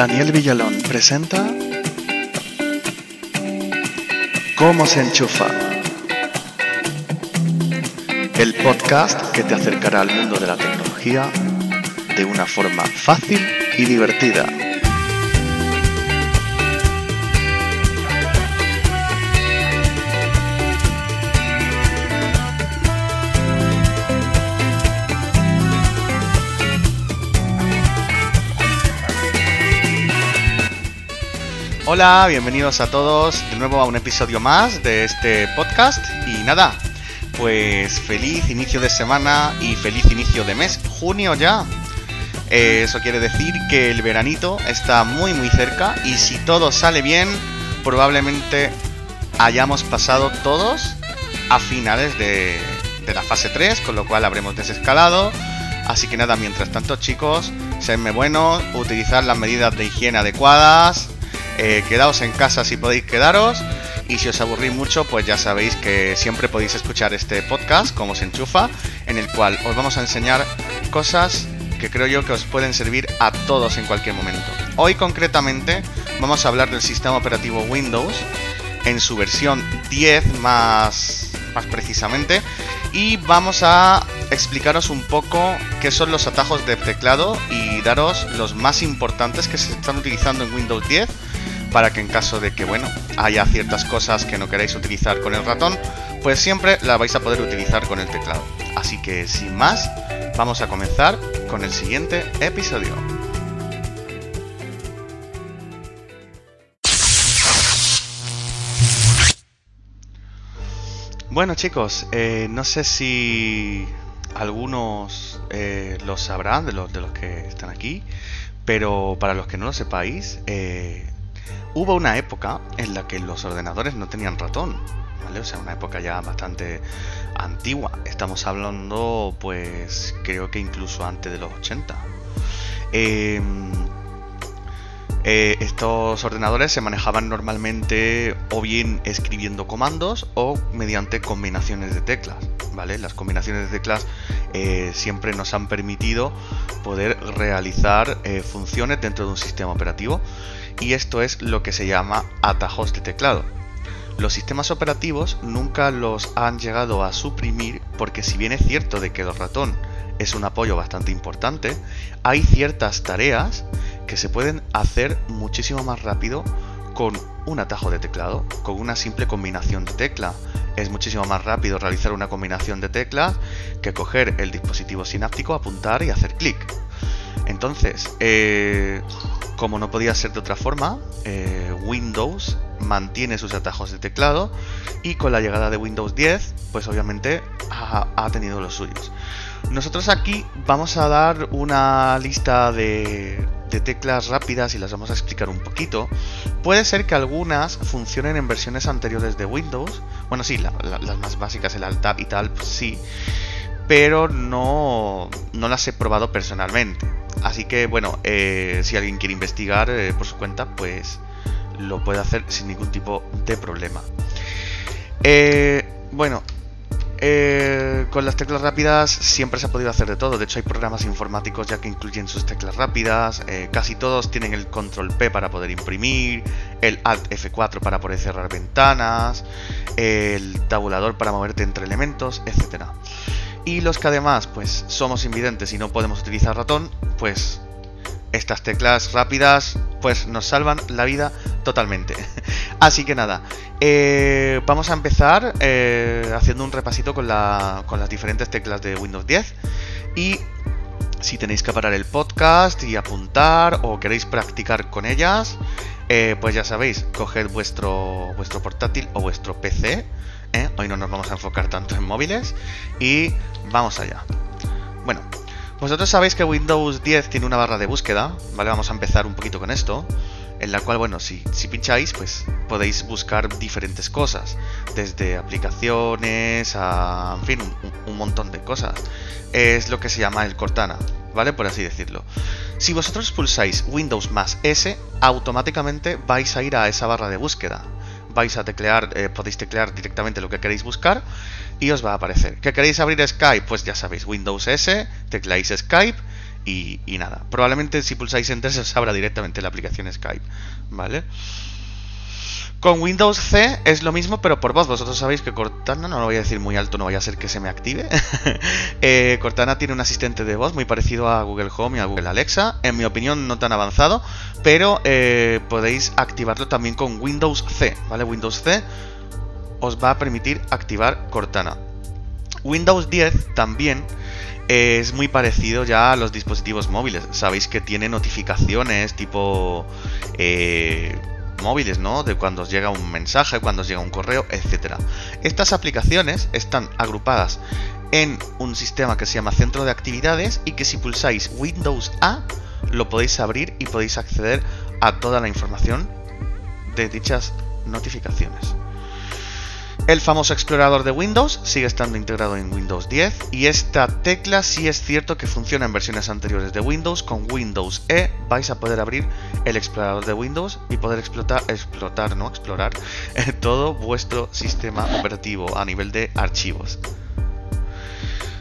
Daniel Villalón presenta ¿Cómo se enchufa? El podcast que te acercará al mundo de la tecnología de una forma fácil y divertida. Hola, bienvenidos a todos de nuevo a un episodio más de este podcast. Y nada, pues feliz inicio de semana y feliz inicio de mes, junio ya. Eh, eso quiere decir que el veranito está muy muy cerca y si todo sale bien, probablemente hayamos pasado todos a finales de, de la fase 3, con lo cual habremos desescalado. Así que nada, mientras tanto chicos, sedme buenos, utilizar las medidas de higiene adecuadas, eh, quedaos en casa si podéis quedaros. Y si os aburrís mucho, pues ya sabéis que siempre podéis escuchar este podcast, como se enchufa, en el cual os vamos a enseñar cosas que creo yo que os pueden servir a todos en cualquier momento. Hoy concretamente vamos a hablar del sistema operativo Windows en su versión 10 más, más precisamente y vamos a explicaros un poco qué son los atajos de teclado y daros los más importantes que se están utilizando en Windows 10 para que en caso de que, bueno, haya ciertas cosas que no queráis utilizar con el ratón, pues siempre la vais a poder utilizar con el teclado. Así que sin más, vamos a comenzar con el siguiente episodio. Bueno chicos, eh, no sé si algunos eh, lo sabrán de los, de los que están aquí, pero para los que no lo sepáis, eh, Hubo una época en la que los ordenadores no tenían ratón, ¿vale? O sea, una época ya bastante antigua. Estamos hablando, pues, creo que incluso antes de los 80. Em, eh, estos ordenadores se manejaban normalmente o bien escribiendo comandos o mediante combinaciones de teclas. ¿vale? Las combinaciones de teclas eh, siempre nos han permitido poder realizar eh, funciones dentro de un sistema operativo y esto es lo que se llama atajos de teclado. Los sistemas operativos nunca los han llegado a suprimir porque si bien es cierto de que el ratón es un apoyo bastante importante, hay ciertas tareas que se pueden hacer muchísimo más rápido con un atajo de teclado, con una simple combinación de tecla. Es muchísimo más rápido realizar una combinación de teclas que coger el dispositivo sináptico, apuntar y hacer clic. Entonces, eh, como no podía ser de otra forma, eh, Windows mantiene sus atajos de teclado y con la llegada de Windows 10, pues obviamente ha, tenido los suyos. Nosotros aquí vamos a dar una lista de, teclas rápidas y las vamos a explicar un poquito. Puede ser que algunas funcionen en versiones anteriores de Windows. Bueno, sí, las más básicas, el Alt Tab y tal, pues sí. Pero no, no las he probado personalmente. Así que bueno, eh, si alguien quiere investigar eh, por su cuenta, pues lo puede hacer sin ningún tipo de problema. Eh, bueno, con las teclas rápidas siempre se ha podido hacer de todo. De hecho, hay programas informáticos ya que incluyen sus teclas rápidas. casi todos tienen el control P para poder imprimir, el Alt F4 para poder cerrar ventanas, el tabulador para moverte entre elementos, etcétera y los que además pues somos invidentes y no podemos utilizar ratón, pues estas teclas rápidas pues nos salvan la vida totalmente. Así que nada, eh, vamos a empezar eh, haciendo un repasito con, la, con las diferentes teclas de Windows 10 y si tenéis que parar el podcast y apuntar o queréis practicar con ellas, eh, pues ya sabéis, coged vuestro, vuestro portátil o vuestro PC. Hoy no nos vamos a enfocar tanto en móviles y vamos allá. Bueno, vosotros sabéis que Windows 10 tiene una barra de búsqueda, ¿vale? Vamos a empezar un poquito con esto, en la cual, bueno, si, pincháis, pues podéis buscar diferentes cosas, desde aplicaciones a, en fin, un, un montón de cosas. Es lo que se llama el Cortana, ¿vale? Por así decirlo. Si vosotros pulsáis Windows más S, automáticamente vais a ir a esa barra de búsqueda vais a teclear, eh, podéis teclear directamente lo que queréis buscar y os va a aparecer. ¿Que queréis abrir Skype? Pues ya sabéis, Windows S, tecleáis Skype y, nada. Probablemente si pulsáis Enter se os abra directamente la aplicación Skype, ¿vale? Con Windows C es lo mismo, pero por voz. Vosotros sabéis que Cortana, no lo voy a decir muy alto, no vaya a ser que se me active. Eh, Cortana tiene un asistente de voz muy parecido a Google Home y a Google Alexa. En mi opinión, no tan avanzado, pero eh, podéis activarlo también con Windows C, ¿vale? Windows C os va a permitir activar Cortana. Windows 10 también es muy parecido ya a los dispositivos móviles. Sabéis que tiene notificaciones tipo eh, móviles, ¿no? De cuando os llega un mensaje, cuando os llega un correo, etc. Estas aplicaciones están agrupadas en un sistema que se llama centro de actividades y que si pulsáis Windows A lo podéis abrir y podéis acceder a toda la información de dichas notificaciones. El famoso explorador de Windows sigue estando integrado en Windows 10 y esta tecla sí es cierto que funciona en versiones anteriores de Windows. Con Windows E vais a poder abrir el explorador de Windows y poder explotar, explotar, no explorar todo vuestro sistema operativo a nivel de archivos.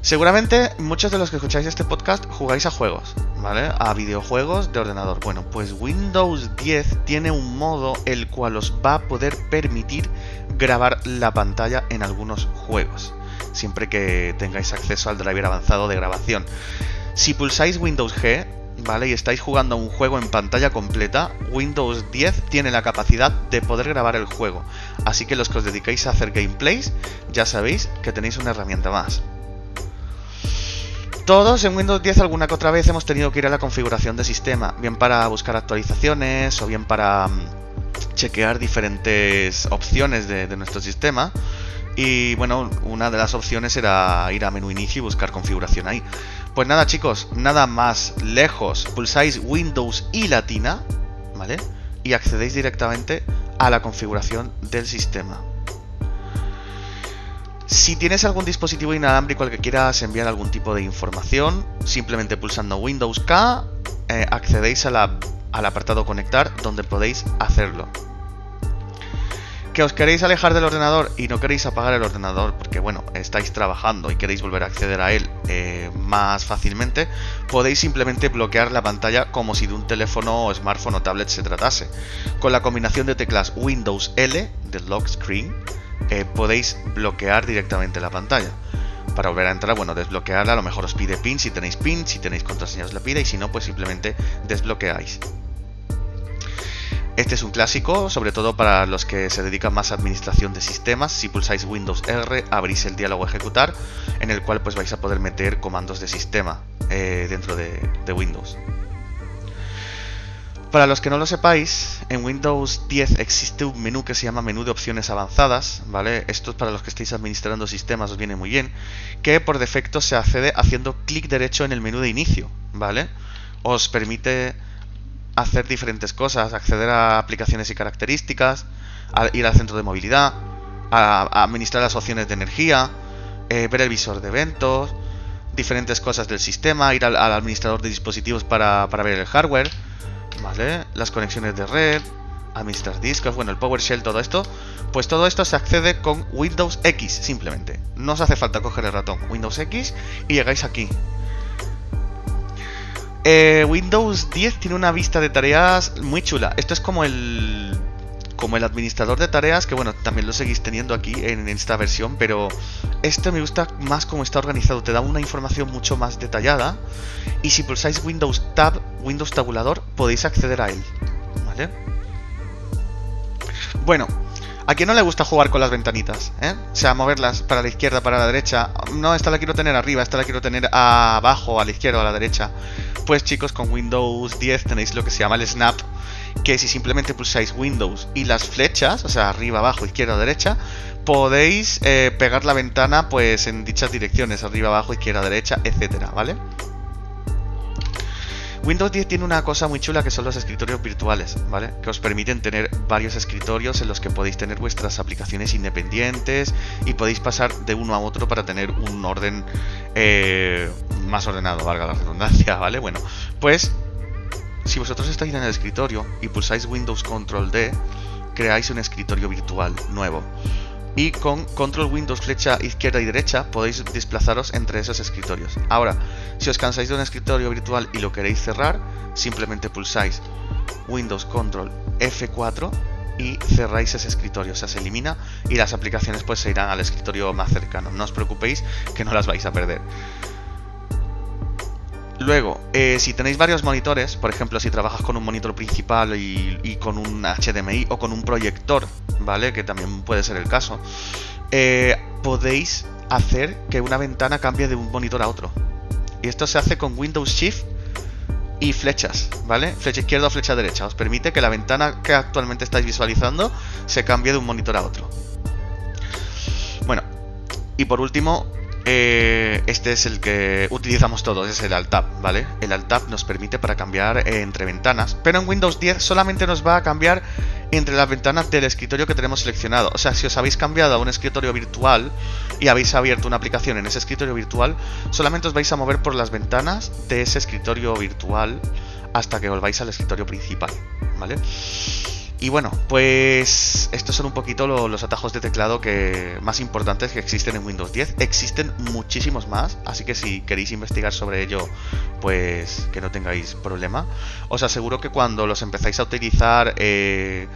Seguramente muchos de los que escucháis este podcast jugáis a juegos, A videojuegos de ordenador. Bueno, pues Windows 10 tiene un modo el cual os va a poder permitir grabar la pantalla en algunos juegos, siempre que tengáis acceso al driver avanzado de grabación. Si pulsáis Windows G, ¿vale? Y estáis jugando a un juego en pantalla completa, Windows 10 tiene la capacidad de poder grabar el juego. Así que los que os dedicáis a hacer gameplays, ya sabéis que tenéis una herramienta más. Todos en Windows 10 alguna que otra vez hemos tenido que ir a la configuración de sistema, bien para buscar actualizaciones o bien para mm, chequear diferentes opciones de, nuestro sistema. Y bueno, una de las opciones era ir a menú inicio y buscar configuración ahí. Pues nada chicos, nada más lejos, pulsáis Windows y latina, ¿vale? Y accedéis directamente a la configuración del sistema. Si tienes algún dispositivo inalámbrico al que quieras enviar algún tipo de información, simplemente pulsando Windows K eh, accedéis al apartado conectar donde podéis hacerlo. Que os queréis alejar del ordenador y no queréis apagar el ordenador porque bueno, estáis trabajando y queréis volver a acceder a él eh, más fácilmente, podéis simplemente bloquear la pantalla como si de un teléfono, smartphone o tablet se tratase. Con la combinación de teclas Windows L del lock screen eh, podéis bloquear directamente la pantalla. Para volver a entrar, bueno, desbloquearla, a lo mejor os pide PIN, si tenéis PIN, si tenéis contraseñas la pide y si no, pues simplemente desbloqueáis. Este es un clásico, sobre todo para los que se dedican más a administración de sistemas. Si pulsáis Windows R, abrís el diálogo ejecutar, en el cual pues vais a poder meter comandos de sistema eh, dentro de Windows. Para los que no lo sepáis, en Windows 10 existe un menú que se llama menú de opciones avanzadas, ¿vale? Esto es para los que estéis administrando sistemas, os viene muy bien, que por defecto se accede haciendo clic derecho en el menú de inicio, ¿vale? Os permite hacer diferentes cosas, acceder a aplicaciones y características, ir al centro de movilidad, a, administrar las opciones de energía, eh, ver el visor de eventos, diferentes cosas del sistema, ir al, administrador de dispositivos para, para ver el hardware las conexiones de red, administrar discos, bueno, el PowerShell, todo esto. Pues todo esto se accede con Windows X, simplemente. No os hace falta coger el ratón. Windows X y llegáis aquí. Eh, Windows 10 tiene una vista de tareas muy chula. Esto es como el como el administrador de tareas, que bueno, también lo seguís teniendo aquí en esta versión, pero este me gusta más como está organizado, te da una información mucho más detallada y si pulsáis Windows Tab, Windows Tabulador, podéis acceder a él. ¿Vale? Bueno, ¿A quién no le gusta jugar con las ventanitas? ¿eh? O sea, moverlas para la izquierda, para la derecha. No, esta la quiero tener arriba, esta la quiero tener abajo, a la izquierda o a la derecha. Pues chicos, con Windows 10 tenéis lo que se llama el Snap, que si simplemente pulsáis Windows y las flechas, o sea, arriba, abajo, izquierda derecha, podéis eh, pegar la ventana pues en dichas direcciones, arriba, abajo, izquierda, derecha, etcétera, ¿vale? Windows 10 tiene una cosa muy chula que son los escritorios virtuales, ¿vale? Que os permiten tener varios escritorios en los que podéis tener vuestras aplicaciones independientes y podéis pasar de uno a otro para tener un orden eh, más ordenado, valga la redundancia, ¿vale? Bueno, pues si vosotros estáis en el escritorio y pulsáis Windows Control D, creáis un escritorio virtual nuevo. y con control Windows flecha izquierda y derecha podéis desplazaros entre esos escritorios. Ahora, si os cansáis de un escritorio virtual y lo queréis cerrar, simplemente pulsáis Windows Control F4 y cerráis ese escritorio, o sea, se elimina y las aplicaciones pues se irán al escritorio más cercano. No os preocupéis que no las vais a perder. Luego, eh, si tenéis varios monitores, por ejemplo, si trabajas con un monitor principal y, con un HDMI o con un proyector, ¿vale? Que también puede ser el caso, eh, podéis hacer que una ventana cambie de un monitor a otro. Y esto se hace con Windows Shift y flechas, ¿vale? Flecha izquierda o flecha derecha. Os permite que la ventana que actualmente estáis visualizando se cambie de un monitor a otro. Bueno, y por último, eh, este es el que utilizamos todos, es el Alt-Tab, ¿vale? El Alt-Tab nos permite para cambiar eh, entre ventanas, pero en Windows 10 solamente nos va a cambiar entre las ventanas del escritorio que tenemos seleccionado. O sea, si os habéis cambiado a un escritorio virtual y habéis abierto una aplicación en ese escritorio virtual, solamente os vais a mover por las ventanas de ese escritorio virtual hasta que volváis al escritorio principal, ¿vale? Y bueno, pues estos son un poquito los atajos de teclado que más importantes que existen en Windows 10. Existen muchísimos más, así que si queréis investigar sobre ello, pues que no tengáis problema. Os aseguro que cuando los empezáis a utilizar, eh,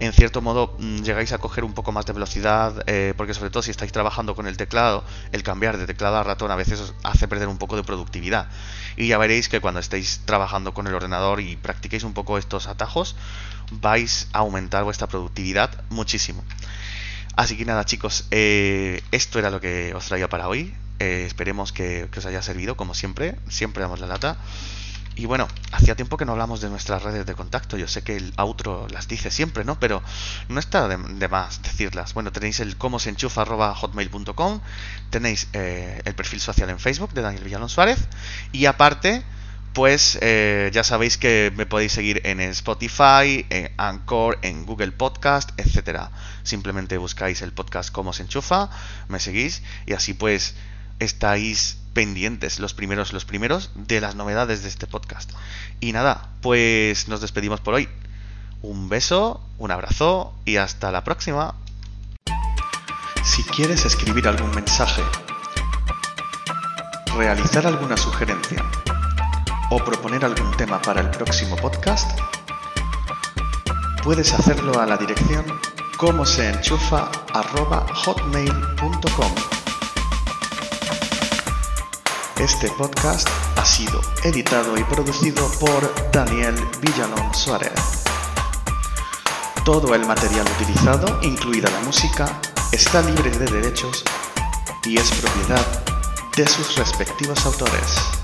en cierto modo mm, llegáis a coger un poco más de velocidad, eh, porque sobre todo si estáis trabajando con el teclado, el cambiar de teclado a ratón a veces os hace perder un poco de productividad. Y ya veréis que cuando estéis trabajando con el ordenador y practiquéis un poco estos atajos, vais a aumentar vuestra productividad muchísimo. Así que nada chicos, eh, esto era lo que os traía para hoy. Eh, esperemos que, os haya servido, como siempre. Siempre damos la lata. Y bueno, hacía tiempo que no hablamos de nuestras redes de contacto. Yo sé que el outro las dice siempre, ¿no? Pero no está de, más decirlas. Bueno, tenéis el como se enchufa hotmail.com, tenéis eh, el perfil social en Facebook de Daniel Villalón Suárez y aparte pues eh, ya sabéis que me podéis seguir en Spotify, en Anchor, en Google Podcast, etcétera. Simplemente buscáis el podcast Cómo se enchufa, me seguís y así pues estáis pendientes los primeros los primeros de las novedades de este podcast. Y nada, pues nos despedimos por hoy. Un beso, un abrazo y hasta la próxima. Si quieres escribir algún mensaje, realizar alguna sugerencia o proponer algún tema para el próximo podcast, puedes hacerlo a la dirección como se enchufa hotmail.com. Este podcast ha sido editado y producido por Daniel Villalón Suárez. Todo el material utilizado, incluida la música, está libre de derechos y es propiedad de sus respectivos autores.